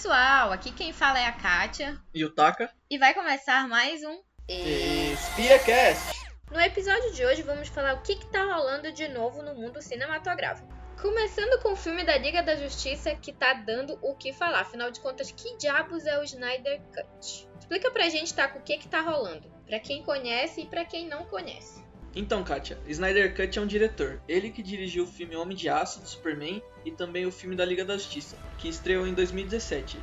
pessoal, aqui quem fala é a Kátia E o Taka? e vai começar mais um. EspiaCast! No episódio de hoje vamos falar o que, que tá rolando de novo no mundo cinematográfico. Começando com o filme da Liga da Justiça que tá dando o que falar. Afinal de contas, que diabos é o Snyder Cut? Explica pra gente, tá, o que que tá rolando. Pra quem conhece e pra quem não conhece. Então, Kátia, Snyder Cut é um diretor. Ele que dirigiu o filme Homem de Aço, do Superman, e também o filme da Liga da Justiça, que estreou em 2017.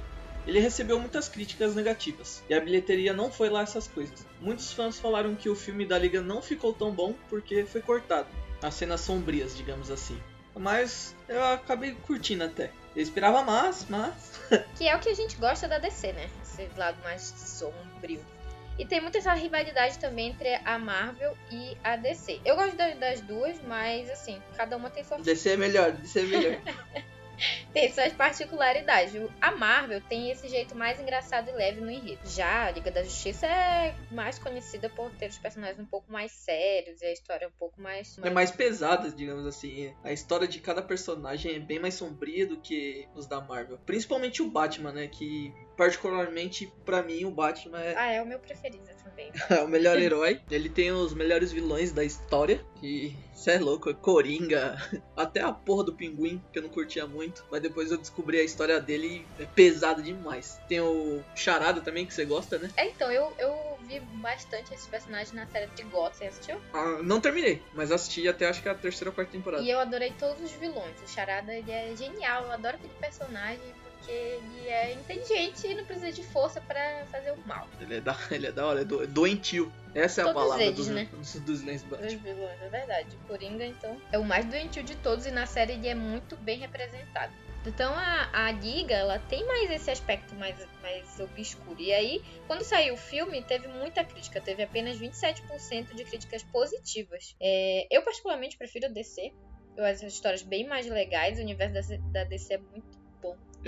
Ele recebeu muitas críticas negativas, e a bilheteria não foi lá essas coisas. Muitos fãs falaram que o filme da Liga não ficou tão bom porque foi cortado. As cenas sombrias, digamos assim. Mas eu acabei curtindo até. Eu esperava mais, mas. Que é o que a gente gosta da DC, né? Esse lado mais sombrio. E tem muita essa rivalidade também entre a Marvel e a DC. Eu gosto das, das duas, mas assim, cada uma tem sua DC é melhor, DC é melhor. tem suas particularidades. A Marvel tem esse jeito mais engraçado e leve no enredo. Já a Liga da Justiça é mais conhecida por ter os personagens um pouco mais sérios e a história um pouco mais. é mais pesada, digamos assim. A história de cada personagem é bem mais sombria do que os da Marvel. Principalmente o Batman, né? Que particularmente pra mim o Batman é Ah, é o meu preferido também. é o melhor herói. Ele tem os melhores vilões da história. E cê é louco, é Coringa. Até a porra do pinguim, que eu não curtia muito. Mas depois eu descobri a história dele e é pesado demais. Tem o Charada também, que você gosta, né? É, então, eu, eu vi bastante esses personagens na série de Gotham. Você assistiu? Ah, não terminei, mas assisti até acho que a terceira ou quarta temporada. E eu adorei todos os vilões. O Charada, ele é genial. Eu adoro aquele personagem ele é inteligente e não precisa de força pra fazer o mal. Ele é da, ele é da hora, é do, doentio. Essa é a Todos palavra eles, dos, né? dos, dos vilões do Os Batman. vilões, é verdade. O Coringa, então, é o mais doentio de todos e na série ele é muito bem representado. Então a, a Liga, ela tem mais esse aspecto mais, mais obscuro. E aí, quando saiu o filme, teve muita crítica. Teve apenas 27% de críticas positivas. É, eu, particularmente, prefiro a DC. Eu acho as histórias bem mais legais. O universo da, da DC é muito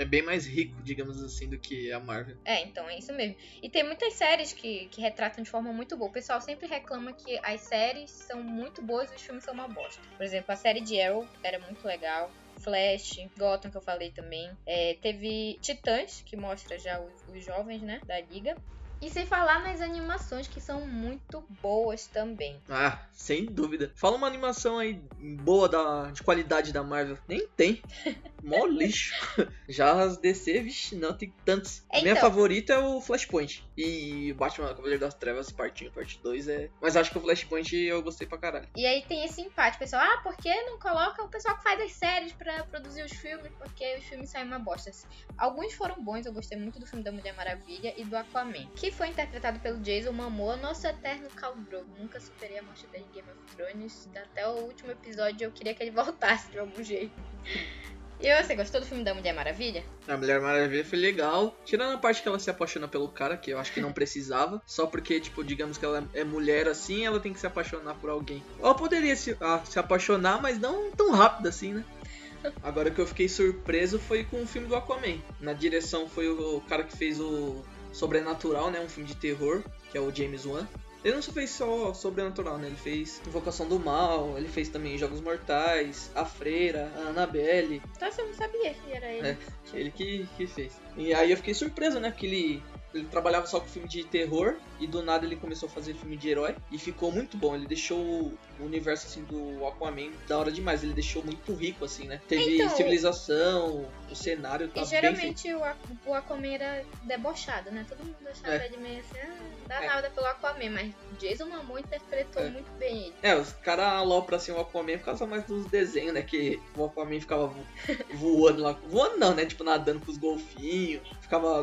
É bem mais rico, digamos assim, do que a Marvel. É, então é isso mesmo. E tem muitas séries que, que retratam de forma muito boa. O pessoal sempre reclama que as séries são muito boas e os filmes são uma bosta. Por exemplo, a série de Arrow era muito legal. Flash, Gotham, que eu falei também. É, teve Titãs, que mostra já os, os jovens, né, da liga. E sem falar nas animações, que são muito boas também. Ah, sem dúvida. Fala uma animação aí boa da, de qualidade da Marvel. Nem tem. Mó lixo. Já as DC, vixe, não, tem tantos. A minha Então. favorita é o Flashpoint. E Batman Cavaleiro das Trevas, parte 1 parte 2 é. Mas acho que o Flashpoint eu gostei pra caralho. E aí tem esse empate, pessoal. Ah, por que não coloca o pessoal que faz as séries pra produzir os filmes? Porque os filmes saem uma bosta. Alguns foram bons, eu gostei muito do filme da Mulher Maravilha e do Aquaman. Que foi interpretado pelo Jason Momoa, nosso eterno Khal Drogo. Nunca superei a morte dele em Game of Thrones. Até o último episódio eu queria que ele voltasse de algum jeito. E você gostou do filme da Mulher Maravilha? A Mulher Maravilha foi legal. Tirando a parte que ela se apaixona pelo cara, que eu acho que não precisava. Só porque, tipo, digamos que ela é mulher assim, ela tem que se apaixonar por alguém. Ela poderia se, ah, se apaixonar, mas não tão rápido assim, né? Agora o que eu fiquei surpreso foi com o filme do Aquaman. Na direção foi o cara que fez o Sobrenatural, né? Um filme de terror, que é o James Wan. Ele não só fez só Sobrenatural, né? Ele fez Invocação do Mal, ele fez também Jogos Mortais, A Freira, a Annabelle. Nossa, eu não sabia que era ele. É. Ele que, que fez. E aí eu fiquei surpreso, né? Porque ele, ele trabalhava só com filme de terror e do nada ele começou a fazer filme de herói e ficou muito bom. Ele deixou o universo assim do Aquaman da hora demais. Ele deixou muito rico assim, né? Teve Então, civilização, o cenário tá E geralmente o, o Aquaman era debochado, né? Todo mundo achava É. ele meio assim, ah, dá É. nada pelo Aquaman, mas Jason Momoa interpretou É. muito bem ele. É, os caras alopram assim o Aquaman por causa mais dos desenhos, né? Que o Aquaman ficava vo- voando lá. Voando não, né? Tipo, nadando com os golfinhos. Ficava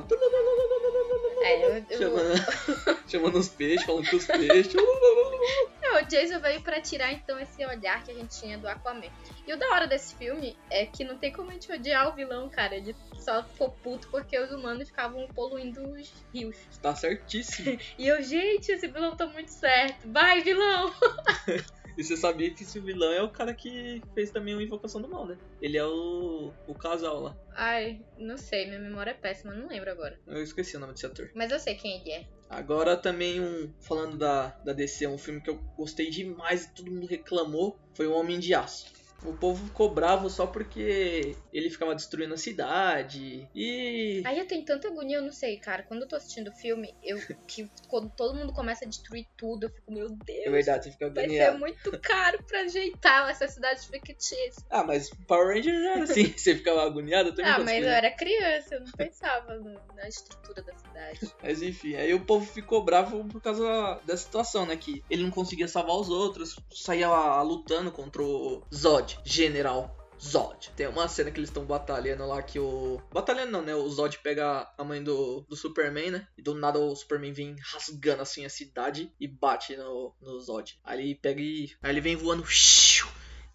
É, eu, chamando, chamando os peixes, falando com os peixes. Não, o Jason veio pra tirar então esse olhar que a gente tinha do Aquaman. E o da hora desse filme é que não tem como a gente odiar o vilão, cara. Ele só ficou puto porque os humanos ficavam poluindo os rios. Tá certíssimo. E eu, gente, esse vilão tá muito certo. Vai, vilão! E você sabia que esse vilão é o cara que fez também o Invocação do Mal, né? Ele é o, o casal lá. Ai, não sei, minha memória é péssima, não lembro agora. Eu esqueci o nome desse ator. Mas eu sei quem ele é. Agora também um. Falando da, da DC, um filme que eu gostei demais e todo mundo reclamou. Foi o Homem de Aço. O povo ficou bravo só porque ele ficava destruindo a cidade. E. Aí eu tenho tanta agonia, eu não sei, cara. Quando eu tô assistindo o filme, eu que quando todo mundo começa a destruir tudo, eu fico, meu Deus. É verdade, você fica Vai ser agoniado. muito caro pra ajeitar essa cidade fictícia. Ah, mas Power Ranger já era assim. Você ficava agoniado eu também. Ah, mas eu era criança, eu não pensava na estrutura da cidade. Mas enfim, aí o povo ficou bravo por causa dessa situação, né? Que ele não conseguia salvar os outros, saía lutando contra o Zod, General Zod. Tem uma cena que eles estão batalhando lá que o. Batalhando não, né? O Zod pega a mãe do, do Superman, né? E do nada o Superman vem rasgando assim a cidade e bate no, no Zod. Aí ele pega e. Aí ele vem voando.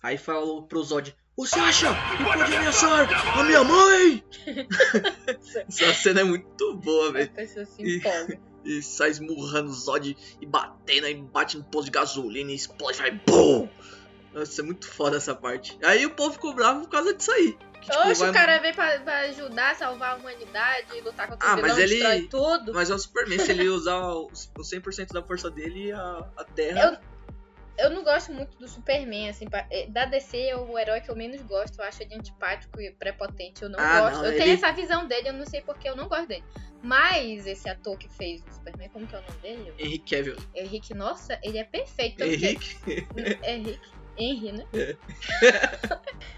Aí falou pro Zod. Você acha que pode ameaçar a minha mãe? Essa cena é muito boa, velho A pessoa se E- e sai esmurrando o Zod e batendo, aí bate no posto de gasolina e explode, vai BUM! Nossa, é muito foda essa parte. Aí o povo ficou bravo por causa disso aí. Que, tipo, Oxe, vai- o cara veio pra, pra ajudar, salvar a humanidade, lutar contra Ah, o vilão, mas ele- destrói tudo. Mas é o Superman, se ele usar o 100% da força dele, a, a Terra... Eu não gosto muito do Superman, assim, eh, da DC é o herói que eu menos gosto, eu acho ele antipático e prepotente, eu não Ah, gosto. não, eu ele- tenho essa visão dele, eu não sei porque eu não gosto dele. Mas esse ator que fez o Superman, como que é o nome dele? Henrique Cavill. Henrique, nossa, ele é perfeito. tanto que- Henrique? Henry, né? É.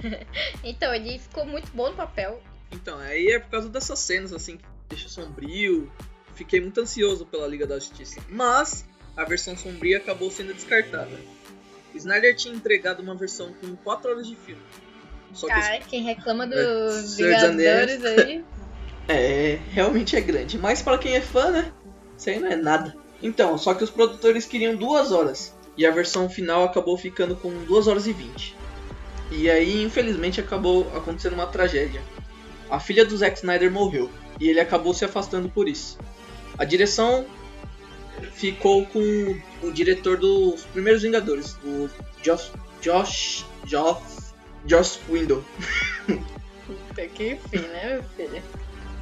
então, ele ficou muito bom no papel. Então, aí é por causa dessas cenas, assim, que deixa sombrio. Fiquei muito ansioso pela Liga da Justiça. Mas a versão sombria acabou sendo descartada. Snyder tinha entregado uma versão com 4 horas de filme. Só que Cara, quem reclama É, dos Anéis. Vingadores aí. É, realmente é grande. Mas para quem é fã, né? Isso aí não é nada. Então, só que os produtores queriam duas horas. E a versão final acabou ficando com 2 horas e 20. E aí, infelizmente, acabou acontecendo uma tragédia. A filha do Zack Snyder morreu. E ele acabou se afastando por isso. A direção ficou com o diretor dos primeiros Vingadores, o Josh. Josh. Josh. Josh Window. Puta que fim, né, meu filho?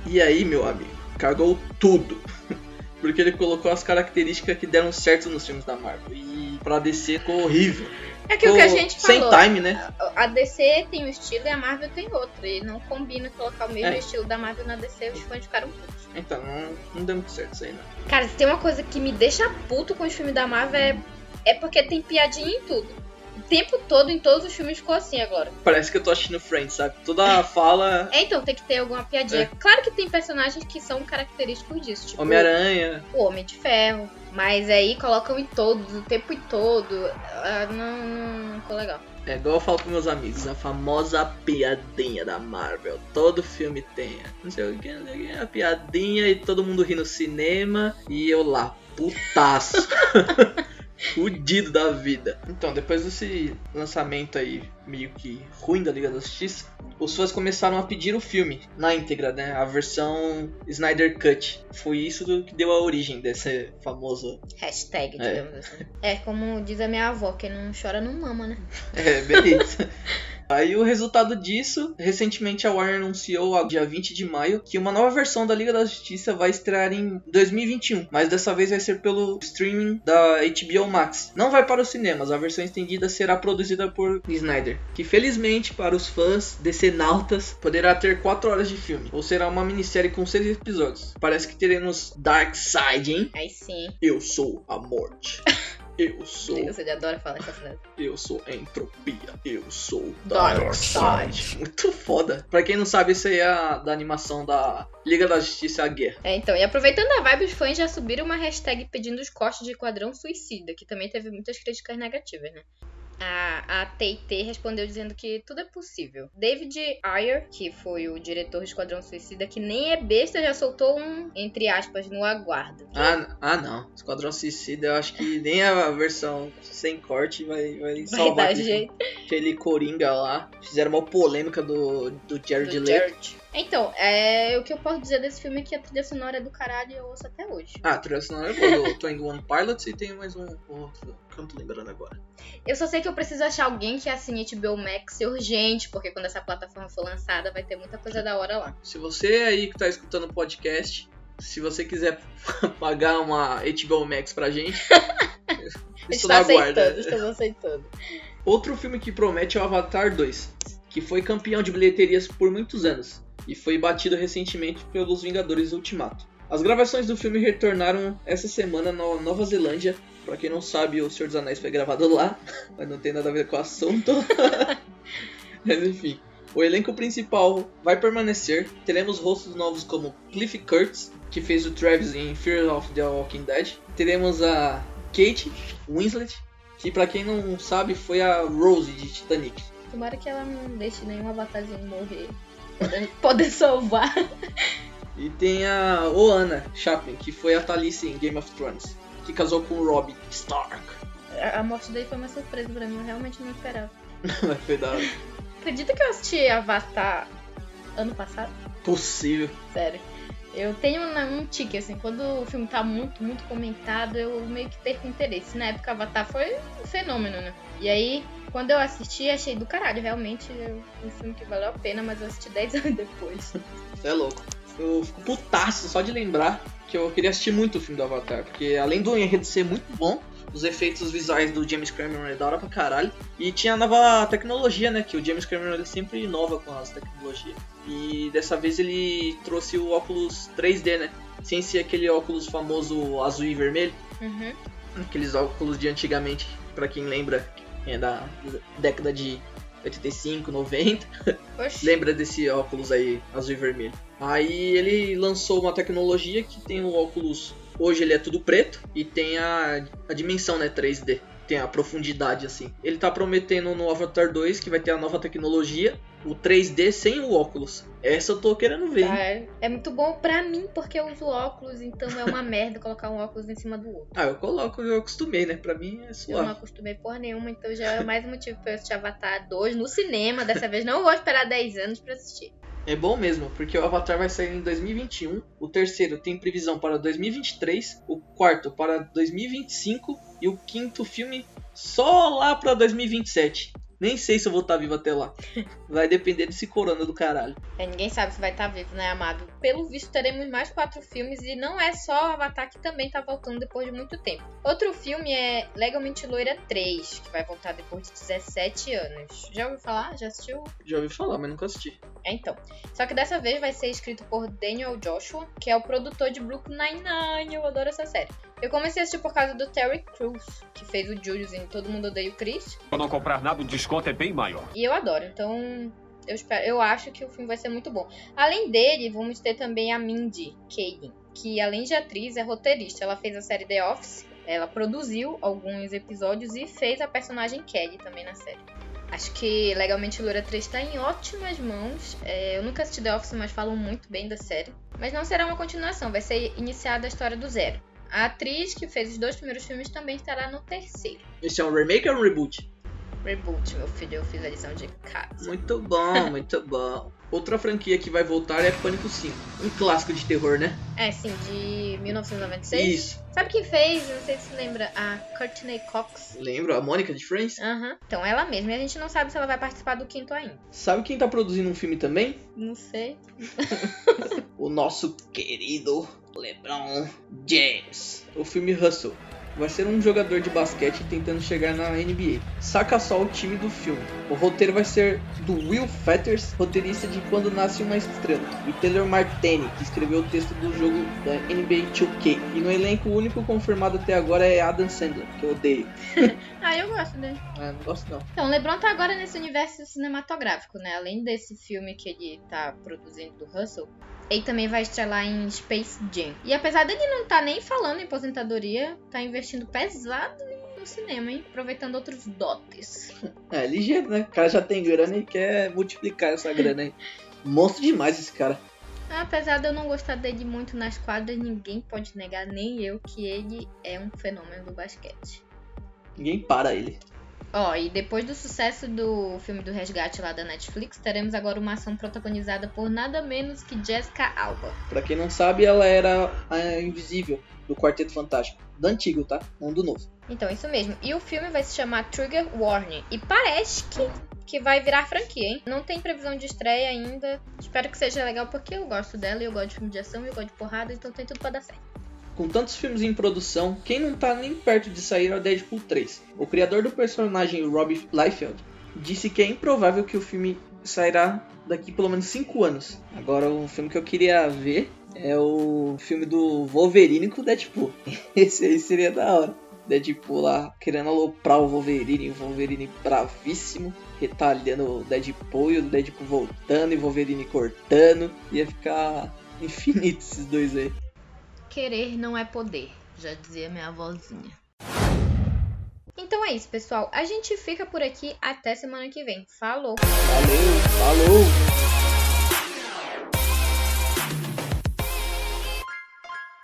E aí, meu amigo, cagou tudo. Porque ele colocou as características que deram certo nos filmes da Marvel. E pra DC ficou horrível. É que o que a gente Sem falou. time, né? A DC tem um estilo e a Marvel tem outro. E não combina colocar o mesmo É. estilo da Marvel na DC, os fãs ficaram putos. Então, não, não deu muito certo isso aí, não. Cara, se tem uma coisa que me deixa puto com os filmes da Marvel é, é porque tem piadinha em tudo. O tempo todo, em todos os filmes, ficou assim agora. Parece que eu tô assistindo Friends, sabe? Toda fala. É, então tem que ter alguma piadinha. É. Claro que tem personagens que são característicos disso. Tipo, Homem-Aranha. o Homem de Ferro. Mas aí colocam em todos, o tempo todo. Ah, não, não ficou legal. É igual eu falo com meus amigos, a famosa piadinha da Marvel. Todo filme tem. Não sei o que, não sei o que, a piadinha e todo mundo ri no cinema. E eu lá, putaço. Fudido da vida. Então, depois desse lançamento aí, meio que ruim da Liga da Justiça, os fãs começaram a pedir o filme na íntegra, né? A versão Snyder Cut. Foi isso que deu a origem desse famoso. Hashtag, É. digamos assim. É como diz a minha avó, quem não chora não mama, né? É, beleza. Aí o resultado disso, recentemente a Warner anunciou, dia 20 de maio, que uma nova versão da Liga da Justiça vai estrear em 2021, mas dessa vez vai ser pelo streaming da HBO Max. Não vai para os cinemas, a versão estendida será produzida por Snyder, que felizmente para os fãs decenautas poderá ter 4 horas de filme, ou será uma minissérie com 6 episódios. Parece que teremos Darkseid, hein? Aí sim. Eu sou a morte. Eu sou ele adora falar essa frase. eu sou entropia. Eu sou Darkseid. Darkseid. Muito foda. Pra quem não sabe, isso aí é a, da animação da Liga da Justiça a Guerra. É, então, e aproveitando a vibe, os fãs já subiram uma hashtag pedindo os cortes de Quadrão Suicida, que também teve muitas críticas negativas, né? A, a TT respondeu dizendo que tudo é possível. David Ayer, que foi o diretor do Esquadrão Suicida, que nem é besta, já soltou um, entre aspas, no aguardo. Ah, ah não. Esquadrão Suicida, eu acho que nem a versão sem corte vai, vai Vai salvar aquele, aquele Coringa lá. Fizeram uma polêmica do, do Jared do Leto. Jared. Então, é, o que eu posso dizer desse filme é que a trilha sonora é do caralho e eu ouço até hoje. Ah, a trilha sonora é boa, do Twenty One Pilots e tem mais um outro que eu não tô lembrando agora. Eu só sei que eu preciso achar alguém que assine HBO Max urgente, porque quando essa plataforma for lançada vai ter muita coisa da hora lá. Se você aí que tá escutando o podcast, se você quiser pagar uma HBO Max pra gente, estou Estou na aceitando, guarda. estamos aceitando. Outro filme que promete é o Avatar 2, que foi campeão de bilheterias por muitos anos e foi batido recentemente pelos Vingadores Ultimato. As gravações do filme retornaram essa semana na Nova Zelândia. Pra quem não sabe, o Senhor dos Anéis foi gravado lá, mas não tem nada a ver com o assunto. mas enfim, o elenco principal vai permanecer. Teremos rostos novos como Cliff Curtis, que fez o Travis em Fear of the Walking Dead. Teremos a Kate Winslet, que pra quem não sabe foi a Rose de Titanic. Tomara que ela não deixe nenhum avatarzinho morrer. Poder, poder salvar. E tem a Oana Chaplin, que foi a Talice em Game of Thrones, que casou com o Robb Stark. A, a morte dele foi uma surpresa pra mim, eu realmente não esperava. foi da hora. Acredita que eu assisti Avatar ano passado? Possível. Sério. Eu tenho um tique, assim, quando o filme tá muito, muito comentado, eu meio que perco interesse. Na época, Avatar foi um fenômeno, né? E aí, quando eu assisti, achei do caralho. Realmente, é um filme que valeu a pena, mas eu assisti 10 anos depois. Você é louco. Eu fico putaço só de lembrar que eu queria assistir muito o filme do Avatar, porque além do enredo ser muito bom, os efeitos visuais do James Cameron é da hora pra caralho. E tinha a nova tecnologia, né? Que o James Cameron ele sempre inova com as tecnologias. E dessa vez ele trouxe o óculos 3D, né? Sem ser aquele óculos famoso azul e vermelho. Uhum. Aqueles óculos de antigamente, para quem lembra, é da década de 85, 90. Oxi. Lembra desse óculos aí, azul e vermelho. Aí ele lançou uma tecnologia que tem o óculos. Hoje ele é tudo preto e tem a, a dimensão, né, 3D. Tem a profundidade assim. Ele tá prometendo no Avatar 2 que vai ter a nova tecnologia, o 3D sem o óculos. Essa eu tô querendo ver. Tá, é, é muito bom pra mim, porque eu uso óculos, então é uma merda colocar um óculos em cima do outro. Ah, eu coloco, eu acostumei, né? Pra mim é Eu não suave. acostumei porra nenhuma, então já é mais um motivo pra eu assistir Avatar 2 no cinema. Dessa vez não vou esperar 10 anos pra assistir. É bom mesmo, porque o Avatar vai sair em 2021, o terceiro tem previsão para 2023, o quarto para 2025 e o quinto filme só lá pra 2027. Nem sei se eu vou estar vivo até lá. Vai depender desse corona do caralho. É, ninguém sabe se vai estar vivo, né, amado? Pelo visto, teremos mais quatro filmes e não é só o Avatar que também tá voltando depois de muito tempo. Outro filme é Legalmente Loira 3, que vai voltar depois de 17 anos. Já ouviu falar? Já assistiu? Já ouvi falar, mas nunca assisti. É, então. Só que dessa vez vai ser escrito por Daniel Joshua, que é o produtor de Brooklyn Nine-Nine. Eu adoro essa série. Eu comecei a assistir por causa do Terry Crews, que fez o Julius em Todo Mundo Odeia o Chris. Eu não comprar nada, o desconto é bem maior. E eu adoro, então eu, espero, eu acho que o filme vai ser muito bom. Além dele, vamos ter também a Mindy Kaling, que além de atriz, é roteirista. Ela fez a série The Office, ela produziu alguns episódios e fez a personagem Kelly também na série. Acho que Legalmente Loura 3 está em ótimas mãos. É, eu nunca assisti The Office, mas falam muito bem da série. Mas não será uma continuação, vai ser iniciada a história do zero. A atriz que fez os dois primeiros filmes também estará no terceiro. Esse é um remake ou um reboot? Reboot, meu filho, eu fiz a lição de casa. Muito bom, muito bom. Outra franquia que vai voltar é Pânico 5. Um clássico de terror, né? É, sim, de 1996. Isso. Sabe quem fez? Não sei se você lembra. A Courtney Cox. Lembra a Mônica de Friends? Aham. Então, ela mesma. E a gente não sabe se ela vai participar do quinto ainda. Sabe quem tá produzindo um filme também? Não sei. o nosso querido LeBron James. O filme Hustle. Vai ser um jogador de basquete tentando chegar na NBA. Saca só o time do filme. O roteiro vai ser do Will Fetters, roteirista de Quando Nasce Uma Estrela, e Taylor Martini, que escreveu o texto do jogo da NBA 2K. E no elenco o único confirmado até agora é Adam Sandler, que eu odeio. Ah, eu gosto dele. Ah, não gosto não. Então, o LeBron tá agora nesse universo cinematográfico, né? Além desse filme que ele tá produzindo do Hustle, ele também vai estrelar em Space Jam. E apesar dele não tá nem falando em aposentadoria, tá investindo pesado no cinema, hein? Aproveitando outros dotes. É, ligeiro, né? O cara já tem grana e quer multiplicar essa grana aí. Monstro demais esse cara. Apesar de eu não gostar dele muito nas quadras, ninguém pode negar, nem eu, que ele é um fenômeno do basquete. Ninguém para ele. Ó, e depois do sucesso do filme do Resgate lá da Netflix, teremos agora uma ação protagonizada por nada menos que Jessica Alba. Pra quem não sabe, ela era a Invisível do Quarteto Fantástico. Do antigo, tá? Não do novo. Então, isso mesmo. E o filme vai se chamar Trigger Warning. E parece que, que vai virar franquia, hein? Não tem previsão de estreia ainda. Espero que seja legal porque eu gosto dela e eu gosto de filme de ação e eu gosto de porrada, então tem tudo pra dar certo. Com tantos filmes em produção, quem não tá nem perto de sair é o Deadpool 3. O criador do personagem, Rob Liefeld, disse que é improvável que o filme sairá daqui pelo menos 5 anos. Agora, o filme que eu queria ver é o filme do Wolverine com o Deadpool. Esse aí seria da hora. Deadpool lá querendo aloprar o Wolverine, o Wolverine bravíssimo, retalhando o Deadpool e o Deadpool voltando e o Wolverine cortando. Ia ficar infinito esses dois aí. Querer não é poder, já dizia minha avózinha. Então é isso, pessoal. A gente fica por aqui até semana que vem. Falou! Valeu, falou!